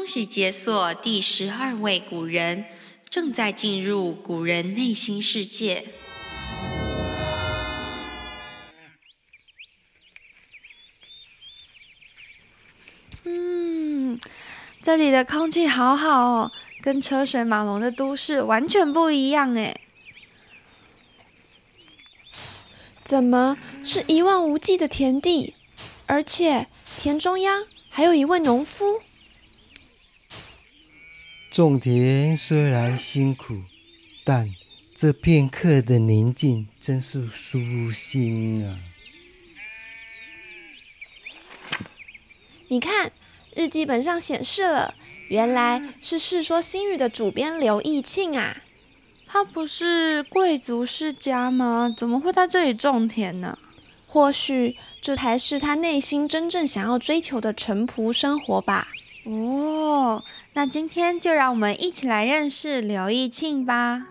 恭喜解锁第十二位古人，正在进入古人内心世界。嗯，这里的空气好好哦，跟车水马龙的都市完全不一样哎。怎么是一望无际的田地？而且田中央还有一位农夫。种田虽然辛苦，但这片刻的宁静真是舒心啊！你看，日记本上显示了，原来是《世说新语》的主编刘义庆啊。他不是贵族世家吗？怎么会在这里种田呢？或许这才是他内心真正想要追求的淳朴生活吧。哦。那今天就让我们一起来认识刘义庆吧。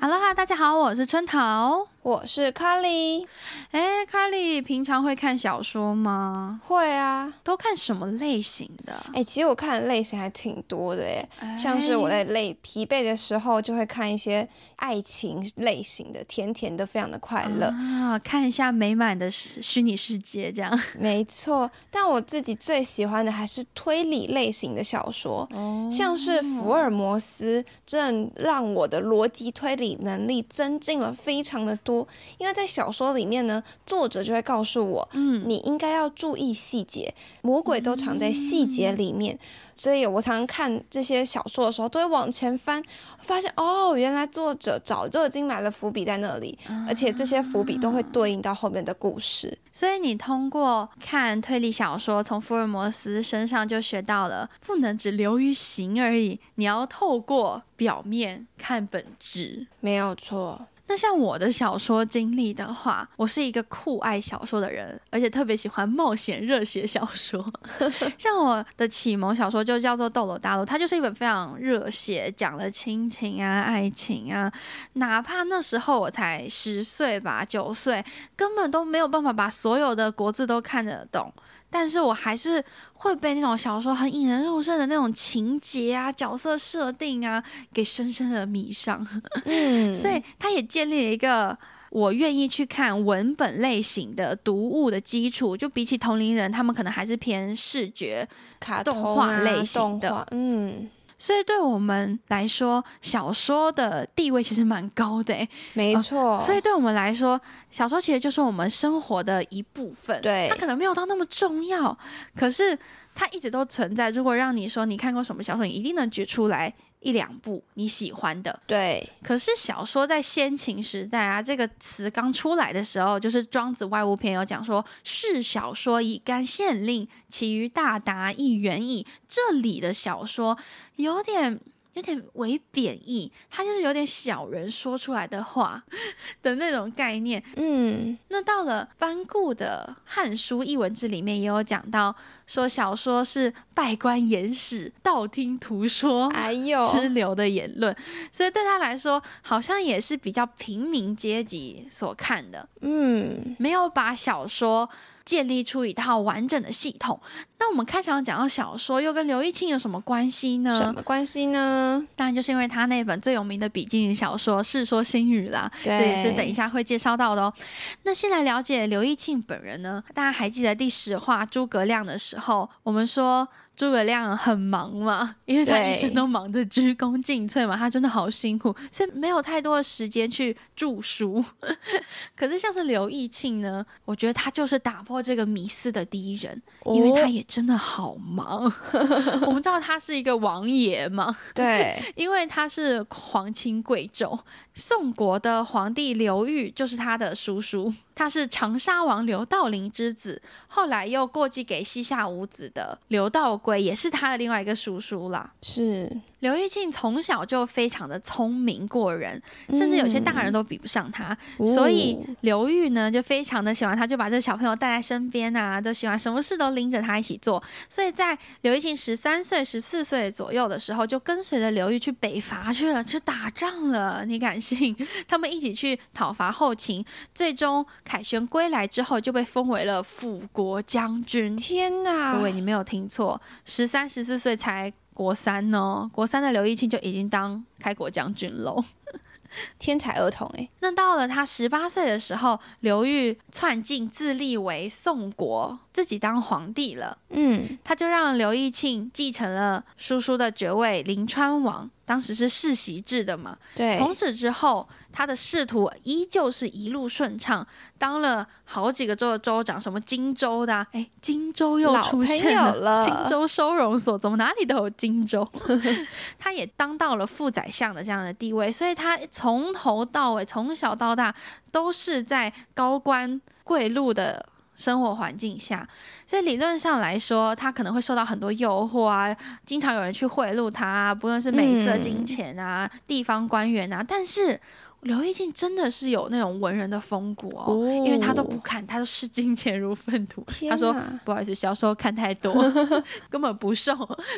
Hello，大家好，我是春桃。我是卡莉，哎，卡莉平常会看小说吗？会啊，都看什么类型的？哎，其实我看的类型还挺多的哎，像是我在累疲惫的时候，就会看一些爱情类型的，甜甜的，非常的快乐啊，看一下美满的虚拟世界这样。没错，但我自己最喜欢的还是推理类型的小说，像是福尔摩斯，正让我的逻辑推理能力增进了非常的多。因为在小说里面呢，作者就会告诉我，嗯，你应该要注意细节，魔鬼都藏在细节里面。所以我常常看这些小说的时候，都会往前翻，发现哦，原来作者早就已经埋了伏笔在那里，而且这些伏笔都会对应到后面的故事。所以你通过看推理小说，从福尔摩斯身上就学到了，不能只流于形而已，你要透过表面看本质，没有错。那像我的小说经历的话，我是一个酷爱小说的人，而且特别喜欢冒险热血小说。像我的启蒙小说就叫做《斗罗大陆》，它就是一本非常热血，讲了亲情啊、爱情啊。哪怕那时候我才十岁吧、九岁，根本都没有办法把所有的国字都看得懂。但是我还是会被那种小说很引人入胜的那种情节啊、角色设定啊，给深深的迷上。嗯，所以他也建立了一个我愿意去看文本类型的读物的基础。就比起同龄人，他们可能还是偏视觉、卡动画类型的。嗯。所以对我们来说，小说的地位其实蛮高的，没错。所以对我们来说，小说其实就是我们生活的一部分。对，它可能没有到那么重要，可是它一直都存在。如果让你说你看过什么小说，你一定能举出来。一两部你喜欢的，对。可是小说在先秦时代啊，这个词刚出来的时候，就是《庄子外物篇》有讲说：“是小说以干县令，其余大达一元矣。”这里的小说有点。有点为贬义，它就是有点小人说出来的话 的那种概念。嗯，那到了班固的《汉书艺文志》里面也有讲到，说小说是拜官言史、道听途说、哎呦之流的言论，所以对他来说，好像也是比较平民阶级所看的。嗯，没有把小说。建立出一套完整的系统。那我们开场讲到小说，又跟刘义庆有什么关系呢？什么关系呢？当然就是因为他那本最有名的笔记小说《世说新语》啦。这也是等一下会介绍到的哦。那先来了解刘义庆本人呢？大家还记得第十话诸葛亮的时好，我们说。诸葛亮很忙嘛，因为他一生都忙着鞠躬尽瘁嘛，他真的好辛苦，所以没有太多的时间去著书。可是像是刘义庆呢，我觉得他就是打破这个迷思的第一人，因为他也真的好忙。我们知道他是一个王爷嘛，对，因为他是皇亲贵胄，宋国的皇帝刘裕就是他的叔叔。他是长沙王刘道邻之子，后来又过继给西夏五子的刘道龟也是他的另外一个叔叔啦。是，刘玉庆从小就非常的聪明过人，甚至有些大人都比不上他，嗯所以哦刘玉呢就非常的喜欢他，就把这个小朋友带在身边啊，都喜欢什么事都拎着他一起做。所以在刘玉庆十三岁、十四岁左右的时候，就跟随着刘玉去北伐去了，去打仗了。你敢信？他们一起去讨伐后秦，最终凯旋归来之后，就被封为了辅国将军。天哪！各位，你没有听错，十三、十四岁才国三呢，国三的刘义庆就已经当开国将军喽。天才儿童哎，那到了他十八岁的时候，刘裕篡晋自立为宋国，自己当皇帝了。嗯，他就让刘义庆继承了叔叔的爵位临川王，当时是世袭制的嘛。对，从此之后，他的仕途依旧是一路顺畅，当了好几个州的州长，什么荆州的、啊，哎，荆州又出现了荆州收容所，怎么哪里都有荆州？他也当到了副宰相的这样的地位，所以他从头到尾，从小到大都是在高官贵禄的。生活环境下，所以理论上来说，他可能会受到很多诱惑啊，经常有人去贿赂他啊，不论是美色、嗯金钱啊、地方官员啊。但是刘义庆真的是有那种文人的风骨哦，哦因为他都不看，他都视金钱如粪土。他说不好意思，小时候看太多，根本不受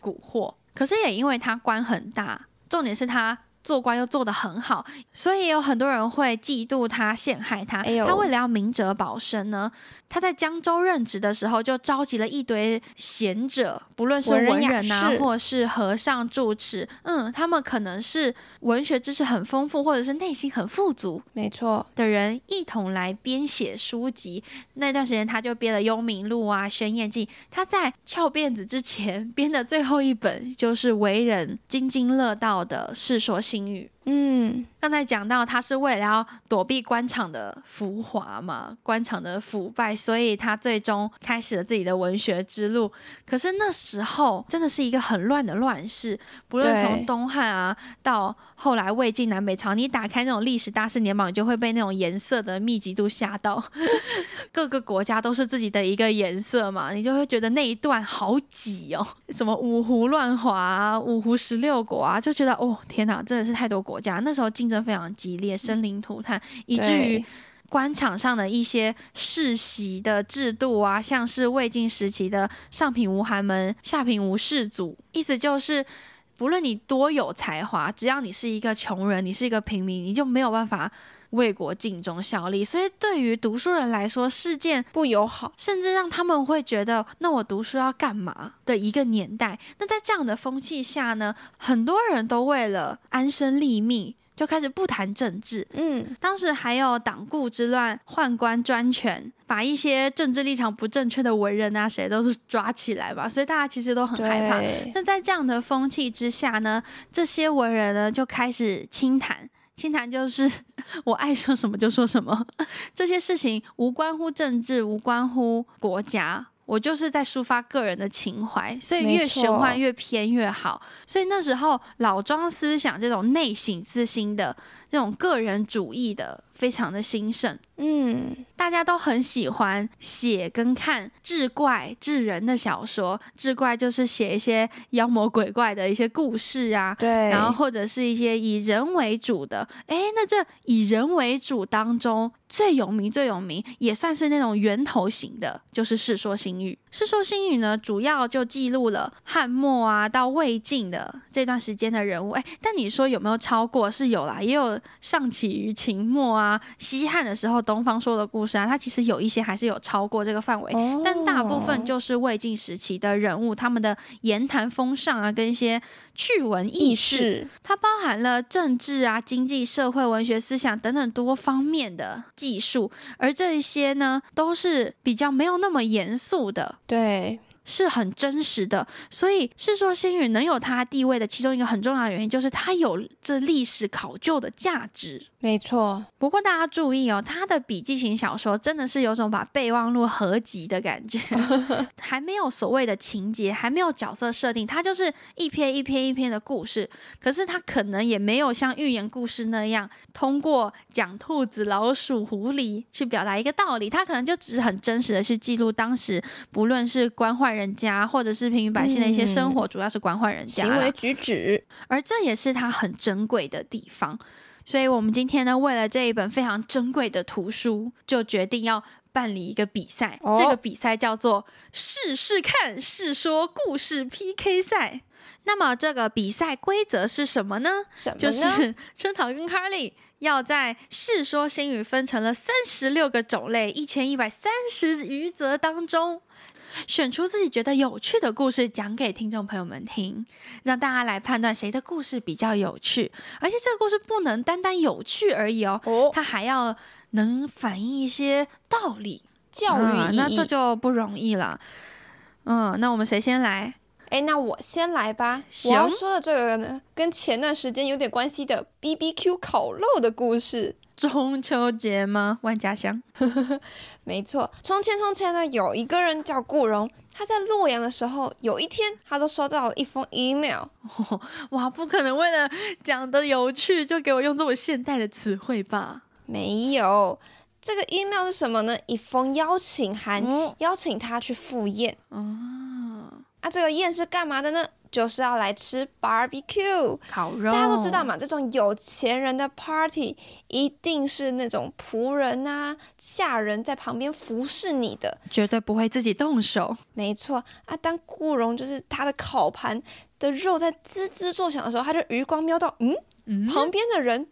蛊惑。可是也因为他官很大，重点是他做官又做得很好，所以也有很多人会嫉妒他、陷害他。哎他为了要明哲保身呢，他在江州任职的时候就召集了一堆贤者，不论是文人啊，士或是和尚住持，嗯，他们可能是文学知识很丰富，或者是内心很富足，没错，的人一同来编写书籍。那段时间，他就编了《幽冥录》啊，《轩辕记》。他在翘辫子之前编的最后一本，就是为人津津乐道的《世说新语》。嗯，刚才讲到，他是为了要躲避官场的浮华嘛，官场的腐败，所以他最终开始了自己的文学之路。可是那时候真的是一个很乱的乱世，不论从东汉啊到后来魏晋南北朝，你打开那种历史大事年榜，你就会被那种颜色的密集度吓到。各个国家都是自己的一个颜色嘛，你就会觉得那一段好挤哦，什么五胡乱华、啊、五胡十六国啊，就觉得哦天哪，真的是太多国家。那时候竞争非常激烈，生灵涂炭，以至于官场上的一些世袭的制度啊，像是魏晋时期的上品无寒门，下品无士族，意思就是。不论你多有才华，只要你是一个穷人，你是一个平民，你就没有办法为国尽忠效力。所以，对于读书人来说，是件不友好，甚至让他们会觉得，那我读书要干嘛的一个年代。那在这样的风气下呢，很多人都为了安身立命，就开始不谈政治。嗯，当时还有党锢之乱、宦官专权，把一些政治立场不正确的文人啊，谁都是抓起来吧，所以大家其实都很害怕。那在这样的风气之下呢，这些文人呢就开始轻谈。轻谈就是 我爱说什么就说什么，这些事情无关乎政治，无关乎国家，我就是在抒发个人的情怀，所以越玄幻越偏越好。所以那时候老庄思想这种内省自心的这种个人主义的，非常的兴盛。嗯，大家都很喜欢写跟看志怪志人的小说，志怪就是写一些妖魔鬼怪的一些故事啊，对，然后或者是一些以人为主的。哎，那这以人为主当中最有名、最有名，也算是那种源头型的，就是《世说新语》。《世说新语》呢，主要就记录了汉末啊到魏晋的这段时间的人物。哎，但你说有没有超过？是有啦，也有上起于秦末啊、西汉的时候东方说的故事啊，它其实有一些还是有超过这个范围。哦但大部分就是魏晋时期的人物，他们的言谈风尚啊，跟一些趣闻轶意事，识，它包含了政治啊、经济、社会、文学、思想等等多方面的技术，而这一些呢，都是比较没有那么严肃的。对，是很真实的，所以《世说新语》能有它地位的其中一个很重要的原因，就是它有这历史考究的价值。没错，不过大家注意哦，他的笔记型小说真的是有种把备忘录合集的感觉，还没有所谓的情节，还没有角色设定，它就是一篇一篇一篇的故事。可是它可能也没有像寓言故事那样，通过讲兔子、老鼠、狐狸去表达一个道理，它可能就只是很真实的去记录当时不论是官宦人家，或者是平民百姓的一些生活，主要是关怀人家啦行为举止，而这也是它很珍贵的地方。所以，我们今天呢，为了这一本非常珍贵的图书，就决定要办理一个比赛。哦这个比赛叫做“试试看试说故事 PK 赛”。那么，这个比赛规则是什么呢？什么呢？就是春桃跟 Carly 要在《世说新语》分成了三十六个种类、一千一百三十余则当中，选出自己觉得有趣的故事讲给听众朋友们听，让大家来判断谁的故事比较有趣。而且这个故事不能单单有趣而已哦，哦，它还要能反映一些道理。教育那这就不容易了。嗯，那我们谁先来？哎，那我先来吧。我要说的这个呢，跟前段时间有点关系的 B B Q 烤肉的故事。中秋节吗？万家香。没错，从前从前呢，有一个人叫顾荣，他在洛阳的时候，有一天他都收到了一封 email。哇，不可能为了讲的有趣就给我用这么现代的词汇吧？没有，这个 email 是什么呢？一封邀请函，嗯邀请他去赴宴。哦，啊，这个宴是干嘛的呢？就是要来吃 barbecue。烤肉，大家都知道嘛，这种有钱人的 party 一定是那种仆人啊、下人在旁边服侍你的。绝对不会自己动手。没错啊，当顾荣就是他的烤盘的肉在滋滋作响的时候，他就余光瞄到，嗯，嗯，旁边的人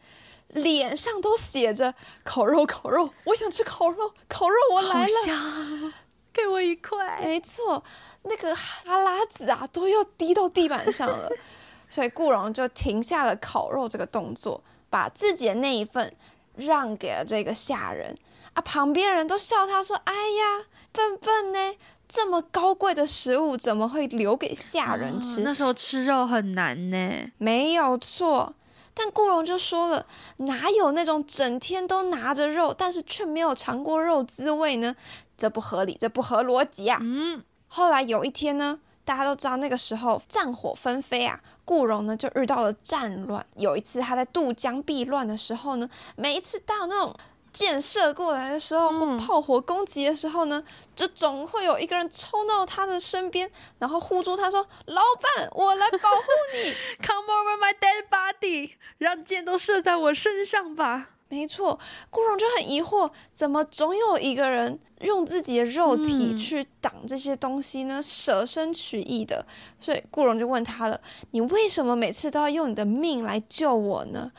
脸上都写着烤肉，烤肉，我想吃烤肉，烤肉，我来了。香，给我一块。没错，那个哈喇子啊都要滴到地板上了，所以顾荣就停下了烤肉这个动作，把自己的那一份让给了这个下人啊。旁边人都笑他说：“哎呀，笨笨呢，这么高贵的食物怎么会留给下人吃？”哦那时候吃肉很难呢。没有错。但顾荣就说了，哪有那种整天都拿着肉，但是却没有尝过肉滋味呢？这不合理，这不合逻辑啊！嗯，后来有一天呢，大家都知道那个时候战火纷飞啊，顾荣呢就遇到了战乱。有一次他在渡江避乱的时候呢，每一次到那种箭射过来的时候，炮火攻击的时候呢，就总会有一个人冲到他的身边，然后护住他说：“老板，我来保护你。” Come over my dead body，让箭都射在我身上吧。没错，顾荣就很疑惑，怎么总有一个人用自己的肉体嗯去挡这些东西呢？舍身取义的。所以顾荣就问他了：“你为什么每次都要用你的命来救我呢？”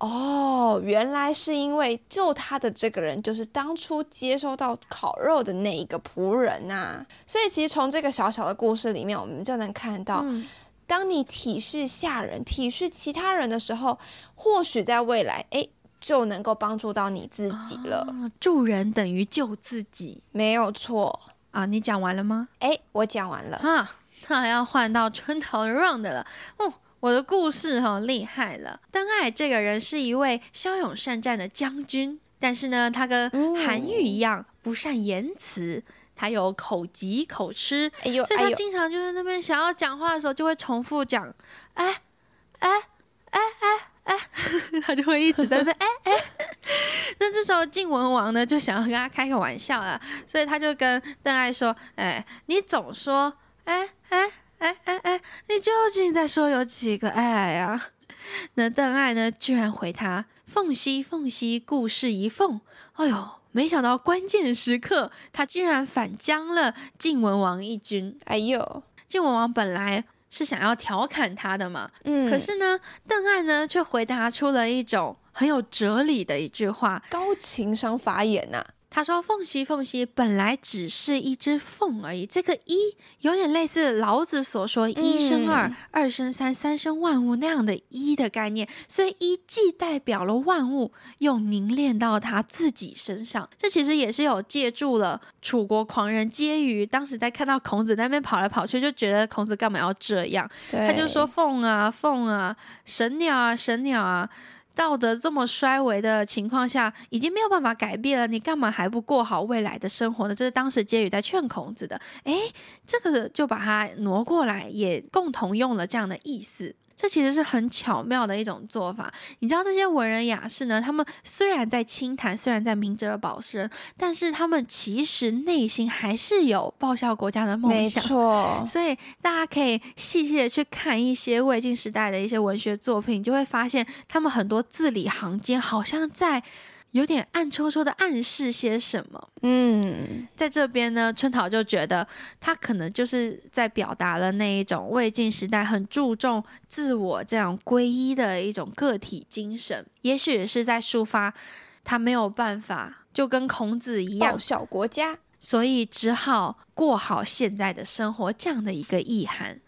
哦，原来是因为救他的这个人就是当初接收到烤肉的那一个仆人呐、所以其实从这个小小的故事里面，我们就能看到，嗯，当你体恤下人、体恤其他人的时候，或许在未来，哎，就能够帮助到你自己了。啊助人等于救自己没有错。啊！你讲完了吗？哎，我讲完了。啊，那还要换到春桃 round 了。哦，我的故事哈、厉害了。邓艾这个人是一位骁勇善战的将军，但是呢，他跟嗯韩愈一样不善言辞，他有口疾口吃，哎呦，所以他经常就是那边想要讲话的时候，就会重复讲，哎，哎，他就会一直在那边哎哎。那这时候晋文王呢，就想要跟他开个玩笑啦，所以他就跟邓艾说，哎，你总说，哎哎哎哎哎，你究竟在说有几个爱啊？那邓艾呢，居然回他：“凤兮凤兮，故事一凤。”哎呦，没想到关键时刻，他居然反将了晋文王一军。哎呦，晋文王本来是想要调侃他的嘛，嗯，可是呢，邓艾呢却回答出了一种很有哲理的一句话。高情商法眼呐、他说：“凤兮凤兮，本来只是一只凤而已。这个一有点类似老子所说‘一生二，嗯二生三，三生万物’那样的一的概念。所以一既代表了万物，又凝练到他自己身上。这其实也是有借助了楚国狂人婕妤，当时在看到孔子那边跑来跑去，就觉得孔子干嘛要这样？他就说：“凤啊，凤啊，神鸟啊，神鸟啊。”道德这么衰微的情况下，已经没有办法改变了，你干嘛还不过好未来的生活呢？这是当时婕妤在劝孔子的。诶，这个就把它挪过来，也共同用了这样的意思。这其实是很巧妙的一种做法。你知道这些文人雅士呢，他们虽然在清谈，虽然在明哲保身，但是他们其实内心还是有报效国家的梦没想。错，所以大家可以细细的去看一些魏晋时代的一些文学作品，你就会发现他们很多字里行间好像在有点暗戳戳的暗示些什么。嗯，在这边呢，春桃就觉得他可能就是在表达了那一种魏晋时代很注重自我这样皈依的一种个体精神，也许也是在抒发他没有办法就跟孔子一样报，效国家。所以只好过好现在的生活这样的一个意涵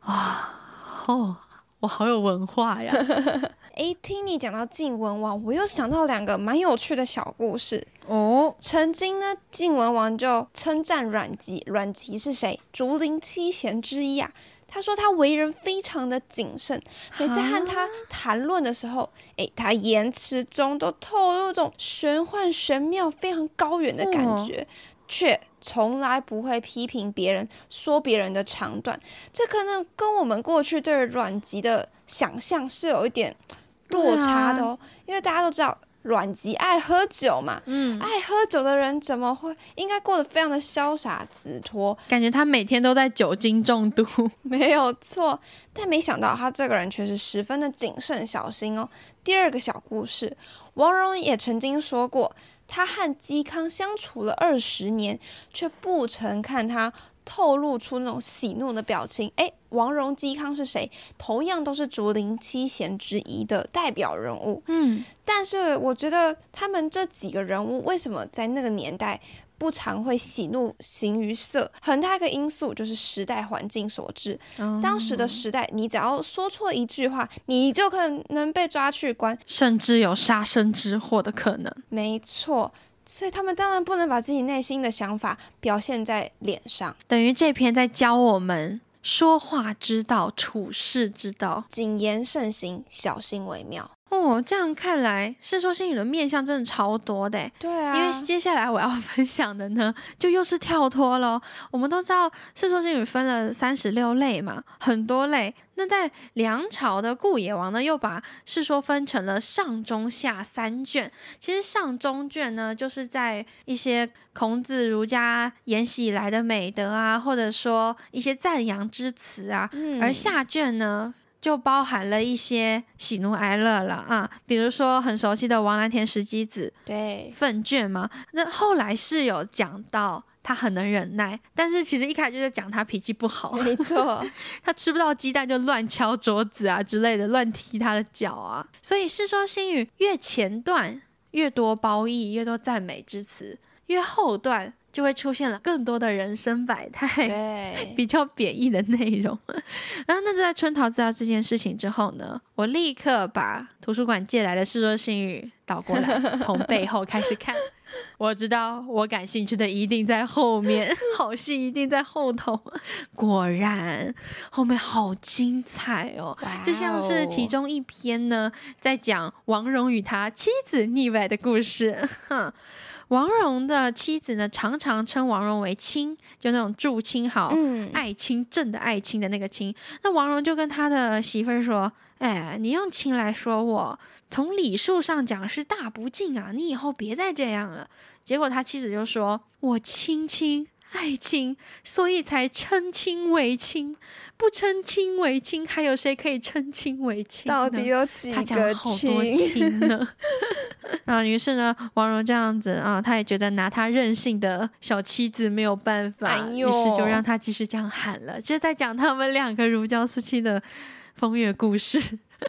啊。哦，我好有文化呀！诶，听你讲到晋文王，我又想到两个蛮有趣的小故事。哦，曾经呢，晋文王就称赞阮籍，阮籍是谁？竹林七贤之一啊。他说他为人非常的谨慎，每次和他谈论的时候，诶，他言辞中都透露一种玄幻玄妙、非常高远的感觉，却从来不会批评别人，说别人的长短。这可能跟我们过去对阮籍的想象是有一点落差的哦，因为大家都知道阮籍爱喝酒嘛，嗯，爱喝酒的人怎么会应该过得非常的潇洒洒脱？感觉他每天都在酒精中毒。没有错，但没想到他这个人却是十分的谨慎小心哦。第二个小故事，王戎也曾经说过，他和嵇康相处了二十年，却不曾看他透露出那种喜怒的表情。诶，王荣、嵇康是谁？同样都是竹林七贤之一的代表人物。嗯，但是我觉得他们这几个人物为什么在那个年代不常会喜怒形于色？很大一个因素就是时代环境所致。当时的时代，你只要说错一句话，你就可能被抓去关。甚至有杀身之祸的可能。没错，所以他们当然不能把自己内心的想法表现在脸上。等于这篇在教我们说话之道、处事之道。谨言慎行，小心为妙。哦，这样看来，《世说新语》的面向真的超多的。对啊，因为接下来我要 分享的呢，就又是跳脱喽。我们都知道《世说新语》分了三十六类嘛，很多类。那在梁朝的顾野王呢，又把《世说》分成了上中下三卷。其实上中卷呢，就是在一些孔子、儒家沿袭以来的美德啊，或者说一些赞扬之词啊，嗯而下卷呢，就包含了一些喜怒哀乐了啊，比如说很熟悉的王蓝田石鸡子对，粪卷嘛。那后来是有讲到他很能忍耐，但是其实一开始就在讲他脾气不好，没错，他吃不到鸡蛋就乱敲桌子啊之类的，乱踢他的脚啊。所以《世说新语》越前段越多褒义，越多赞美之词，越后段就会出现了更多的人生百态。对，比较贬义的内容。然后，那就在春桃知道这件事情之后呢，我立刻把图书馆借来的《世说新语》倒过来，从背后开始看。我知道我感兴趣的一定在后面，好戏一定在后头。果然，后面好精彩哦！就像是其哦中一篇呢，在讲王蓉与他妻子腻歪的故事。哼，王蓉的妻子呢，常常称王蓉为亲，就那种祝亲好。嗯，爱卿正的爱卿的那个亲，那王蓉就跟他的媳妇儿说：“哎，你用亲来说我，从礼数上讲是大不敬啊！你以后别再这样了。”结果他妻子就说：“我亲亲爱卿，所以才称亲为亲，不称亲为亲，还有谁可以称亲为亲？到底有几他讲了个好多亲？呢。啊，于是呢，王蓉这样子啊，他也觉得拿他任性的小妻子没有办法，哎于是就呦让他继续这样喊了，就是在讲他们两个如胶似漆的风月故事。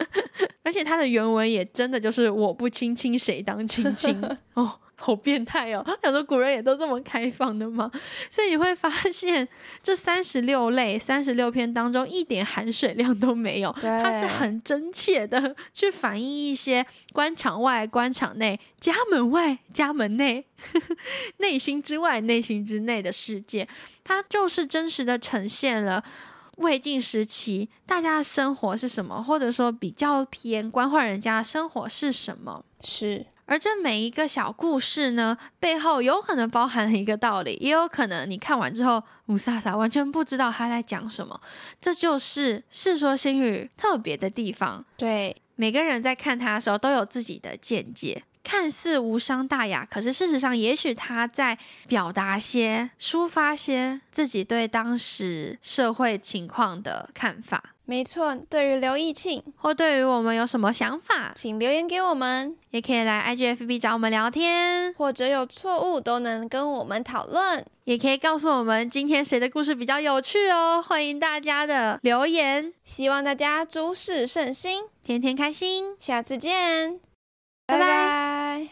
而且他的原文也真的就是“我不亲亲，谁当亲亲” 哦。好变态哦！想说古人也都这么开放的吗？所以你会发现，这三十六类、三十六篇当中一点含水量都没有，它是很真切的去反映一些官场外、官场内、家门外、家门内、内心之外、内心之内的世界。它就是真实的呈现了魏晋时期大家的生活是什么，或者说比较偏官宦人家的生活是什么。是，而这每一个小故事呢，背后有可能包含了一个道理，也有可能你看完之后，吴萨萨完全不知道他在讲什么。这就是《世说新语》特别的地方。对，每个人在看他的时候都有自己的见解，看似无伤大雅，可是事实上，也许他在表达些、抒发些自己对当时社会情况的看法。没错。对于刘义庆，或对于我们有什么想法，请留言给我们，也可以来 IGFB 找我们聊天，或者有错误都能跟我们讨论。也可以告诉我们今天谁的故事比较有趣哦。欢迎大家的留言，希望大家诸事顺心，天天开心。下次见，拜拜拜。